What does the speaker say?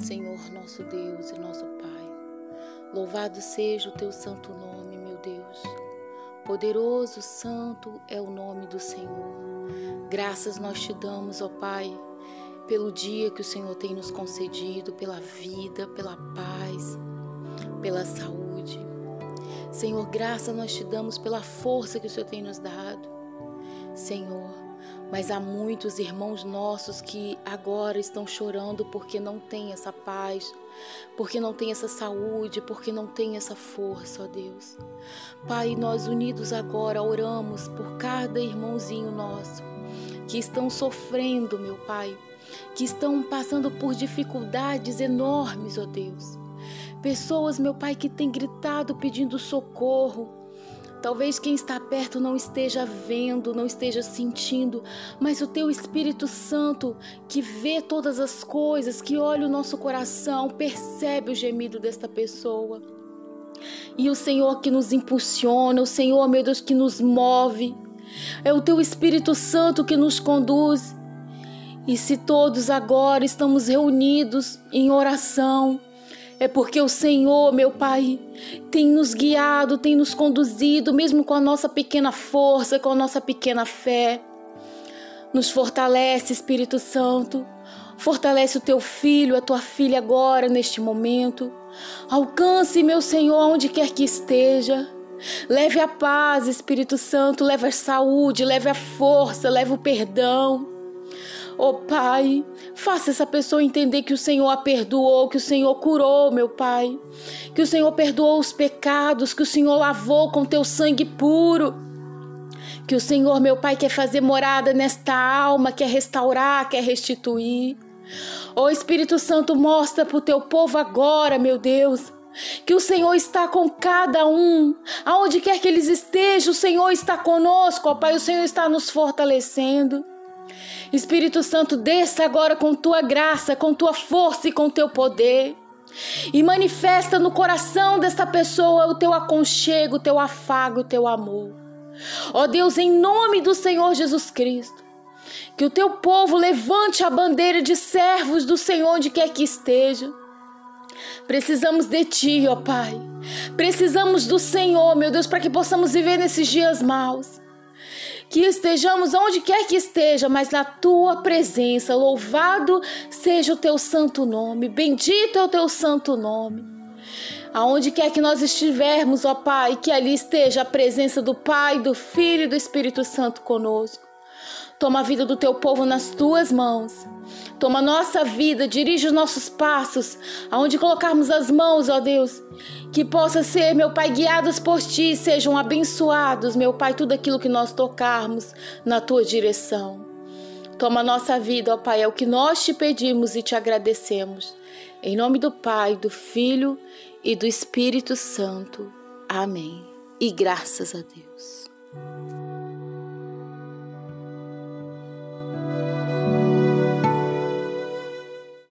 Senhor nosso Deus e nosso Pai. Louvado seja o teu santo nome, meu Deus. Poderoso, santo é o nome do Senhor. Graças nós te damos, ó Pai, pelo dia que o Senhor tem nos concedido, pela vida, pela paz, pela saúde. Senhor, graças nós te damos pela força que o Senhor tem nos dado. Senhor, mas há muitos irmãos nossos que agora estão chorando porque não têm essa paz, porque não têm essa saúde, porque não têm essa força, ó Deus. Pai, nós unidos agora oramos por cada irmãozinho nosso que estão sofrendo, meu Pai, que estão passando por dificuldades enormes, ó Deus. Pessoas, meu Pai, que têm gritado pedindo socorro Talvez quem está perto não esteja vendo, não esteja sentindo, mas o teu Espírito Santo, que vê todas as coisas, que olha o nosso coração, percebe o gemido desta pessoa. E o Senhor que nos impulsiona, o Senhor, meu Deus, que nos move. É o teu Espírito Santo que nos conduz. E se todos agora estamos reunidos em oração, é porque o Senhor, meu Pai, tem nos guiado, tem nos conduzido, mesmo com a nossa pequena força, com a nossa pequena fé. Nos fortalece, Espírito Santo. Fortalece o teu filho, a tua filha agora, neste momento. Alcance, meu Senhor, onde quer que esteja. Leve a paz, Espírito Santo, leve a saúde, leve a força, leve o perdão. Oh Pai, faça essa pessoa entender que o Senhor a perdoou, que o Senhor curou, meu Pai. Que o Senhor perdoou os pecados, que o Senhor lavou com teu sangue puro. Que o Senhor, meu Pai, quer fazer morada nesta alma, quer restaurar, quer restituir. Oh Espírito Santo, mostra para o teu povo agora, meu Deus, que o Senhor está com cada um, aonde quer que eles estejam, o Senhor está conosco, ó Pai, o Senhor está nos fortalecendo. Espírito Santo, desça agora com tua graça, com tua força e com teu poder. E manifesta no coração desta pessoa o teu aconchego, o teu afago, o teu amor. Ó Deus, em nome do Senhor Jesus Cristo, que o teu povo levante a bandeira de servos do Senhor onde quer que esteja. Precisamos de ti, ó Pai. Precisamos do Senhor, meu Deus, para que possamos viver nesses dias maus que estejamos onde quer que esteja, mas na tua presença. Louvado seja o teu santo nome, bendito é o teu santo nome. Aonde quer que nós estivermos, ó Pai, que ali esteja a presença do Pai, do Filho e do Espírito Santo conosco. Toma a vida do teu povo nas tuas mãos. Toma a nossa vida, dirige os nossos passos, aonde colocarmos as mãos, ó Deus, que possa ser, meu Pai, guiados por Ti, sejam abençoados, meu Pai, tudo aquilo que nós tocarmos na Tua direção. Toma nossa vida, ó Pai, é o que nós te pedimos e te agradecemos. Em nome do Pai, do Filho e do Espírito Santo. Amém. E graças a Deus.